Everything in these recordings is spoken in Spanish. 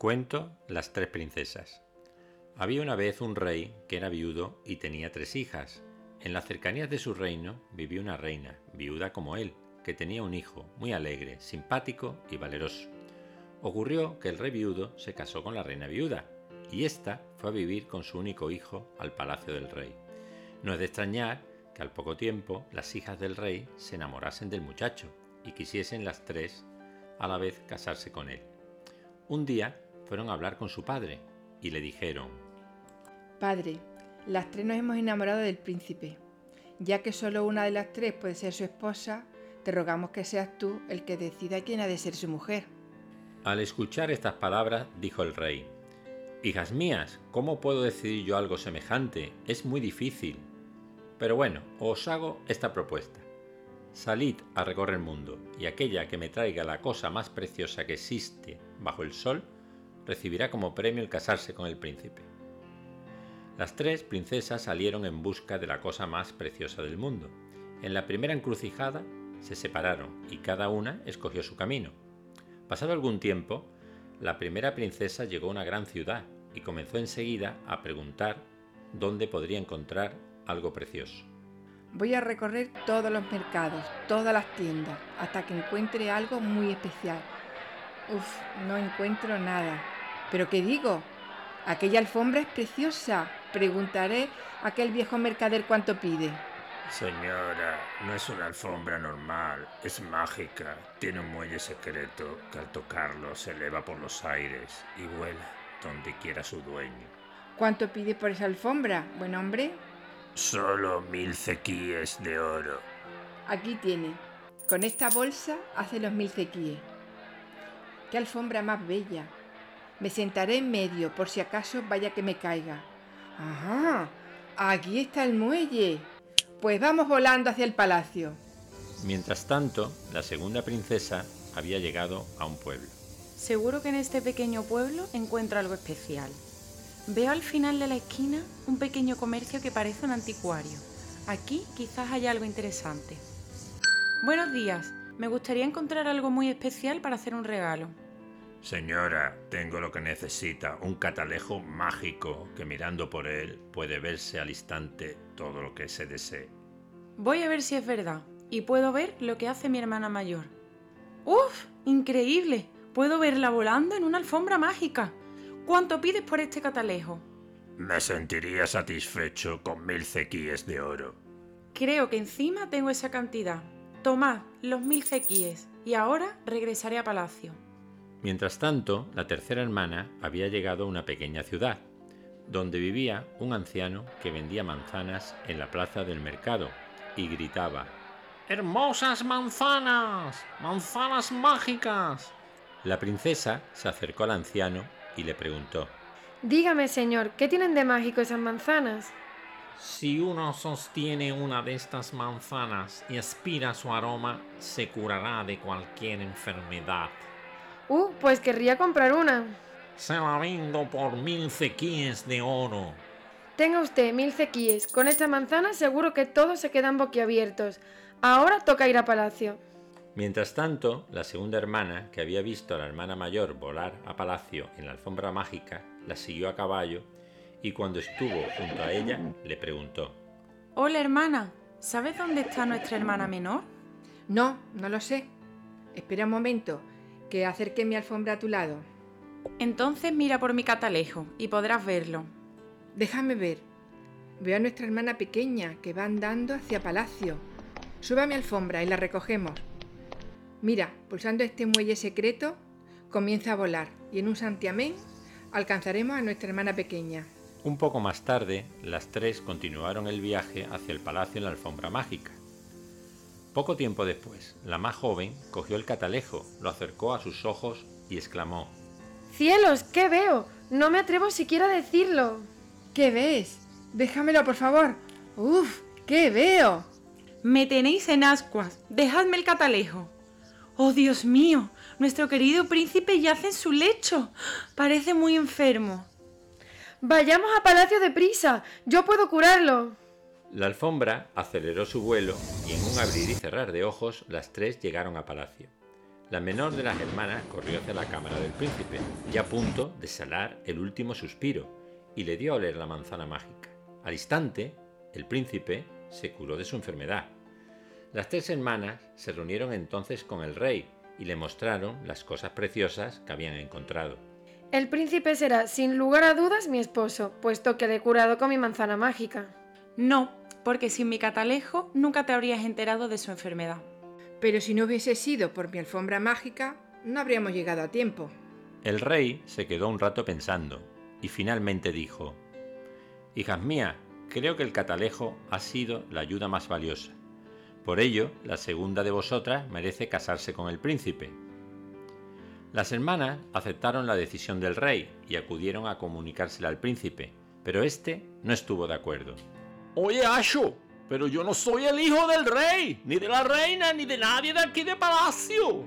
Cuento Las tres princesas. Había una vez un rey que era viudo y tenía tres hijas. En las cercanías de su reino vivía una reina, viuda como él, que tenía un hijo muy alegre, simpático y valeroso. Ocurrió que el rey viudo se casó con la reina viuda, y ésta fue a vivir con su único hijo al palacio del rey. No es de extrañar que al poco tiempo las hijas del rey se enamorasen del muchacho y quisiesen las tres a la vez casarse con él. Un día fueron a hablar con su padre y le dijeron, Padre, las tres nos hemos enamorado del príncipe. Ya que solo una de las tres puede ser su esposa, te rogamos que seas tú el que decida quién ha de ser su mujer. Al escuchar estas palabras, dijo el rey, Hijas mías, ¿cómo puedo decidir yo algo semejante? Es muy difícil. Pero bueno, os hago esta propuesta. Salid a recorrer el mundo, y aquella que me traiga la cosa más preciosa que existe bajo el sol, recibirá como premio el casarse con el príncipe. Las tres princesas salieron en busca de la cosa más preciosa del mundo. En la primera encrucijada se separaron y cada una escogió su camino. Pasado algún tiempo, la primera princesa llegó a una gran ciudad y comenzó enseguida a preguntar dónde podría encontrar algo precioso. Voy a recorrer todos los mercados, todas las tiendas, hasta que encuentre algo muy especial. Uf, no encuentro nada. ¿Pero qué digo? Aquella alfombra es preciosa. Preguntaré a aquel viejo mercader cuánto pide. Señora, no es una alfombra normal, es mágica. Tiene un muelle secreto que al tocarlo se eleva por los aires y vuela donde quiera su dueño. ¿Cuánto pide por esa alfombra, buen hombre? Solo mil cequíes de oro. Aquí tiene. Con esta bolsa hace los mil cequíes. ¡Qué alfombra más bella! Me sentaré en medio por si acaso vaya que me caiga. ¡Ajá! Aquí está el muelle. Pues vamos volando hacia el palacio. Mientras tanto, la segunda princesa había llegado a un pueblo. Seguro que en este pequeño pueblo encuentro algo especial. Veo al final de la esquina un pequeño comercio que parece un anticuario. Aquí quizás haya algo interesante. Buenos días. Me gustaría encontrar algo muy especial para hacer un regalo. Señora, tengo lo que necesita, un catalejo mágico que mirando por él puede verse al instante todo lo que se desee. Voy a ver si es verdad y puedo ver lo que hace mi hermana mayor. ¡Uf! ¡Increíble! Puedo verla volando en una alfombra mágica. ¿Cuánto pides por este catalejo? Me sentiría satisfecho con mil cequíes de oro. Creo que encima tengo esa cantidad. Tomad los mil cequíes y ahora regresaré a palacio. Mientras tanto, la tercera hermana había llegado a una pequeña ciudad, donde vivía un anciano que vendía manzanas en la plaza del mercado y gritaba ¡Hermosas manzanas! ¡Manzanas mágicas! La princesa se acercó al anciano y le preguntó Dígame, señor, ¿qué tienen de mágico esas manzanas? Si uno sostiene una de estas manzanas y aspira su aroma, se curará de cualquier enfermedad. Uh, pues querría comprar una. Se la vendo por mil cequíes de oro. Tenga usted mil cequíes. Con esta manzana seguro que todos se quedan boquiabiertos. Ahora toca ir a palacio. Mientras tanto, la segunda hermana, que había visto a la hermana mayor volar a palacio en la alfombra mágica, la siguió a caballo y cuando estuvo junto a ella le preguntó Hola hermana, ¿sabes dónde está nuestra hermana menor? No, no lo sé. Espera un momento, que acerque mi alfombra a tu lado. Entonces mira por mi catalejo y podrás verlo. Déjame ver. Veo a nuestra hermana pequeña que va andando hacia palacio. Sube a mi alfombra y la recogemos. Mira, pulsando este muelle secreto, comienza a volar y en un santiamén alcanzaremos a nuestra hermana pequeña. Un poco más tarde, las tres continuaron el viaje hacia el palacio en la alfombra mágica. Poco tiempo después, la más joven cogió el catalejo, lo acercó a sus ojos y exclamó ¡Cielos! ¿Qué veo? No me atrevo siquiera a decirlo. ¿Qué ves? Déjamelo, por favor. ¡Uf! ¿Qué veo? Me tenéis en ascuas. Dejadme el catalejo. ¡Oh, Dios mío! Nuestro querido príncipe yace en su lecho. Parece muy enfermo. Vayamos a palacio de prisa. Yo puedo curarlo. La alfombra aceleró su vuelo y en un abrir y cerrar de ojos las tres llegaron a palacio. La menor de las hermanas corrió hacia la cámara del príncipe, ya a punto de salar el último suspiro, y le dio a oler la manzana mágica. Al instante, el príncipe se curó de su enfermedad. Las tres hermanas se reunieron entonces con el rey y le mostraron las cosas preciosas que habían encontrado. El príncipe será, sin lugar a dudas, mi esposo, puesto que le he curado con mi manzana mágica. No, porque sin mi catalejo nunca te habrías enterado de su enfermedad. Pero si no hubiese sido por mi alfombra mágica, no habríamos llegado a tiempo. El rey se quedó un rato pensando y finalmente dijo, Hijas mías, creo que el catalejo ha sido la ayuda más valiosa. Por ello, la segunda de vosotras merece casarse con el príncipe. Las hermanas aceptaron la decisión del rey y acudieron a comunicársela al príncipe, pero éste no estuvo de acuerdo. Oye, Asho, pero yo no soy el hijo del rey, ni de la reina, ni de nadie de aquí de palacio.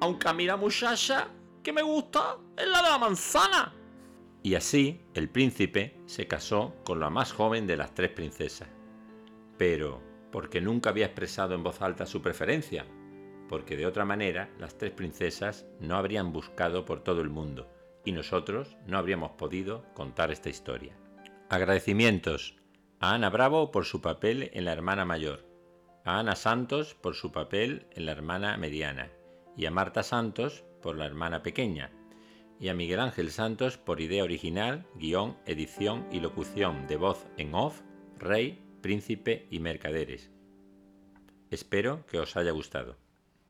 Aunque a mí la muchacha que me gusta es la de la manzana. Y así el príncipe se casó con la más joven de las tres princesas. Pero porque nunca había expresado en voz alta su preferencia, porque de otra manera las tres princesas no habrían buscado por todo el mundo y nosotros no habríamos podido contar esta historia. Agradecimientos a Ana Bravo por su papel en la hermana mayor, a Ana Santos por su papel en la hermana mediana y a Marta Santos por la hermana pequeña y a Miguel Ángel Santos por idea original, guion, edición y locución de voz en off, rey, príncipe y mercaderes. Espero que os haya gustado.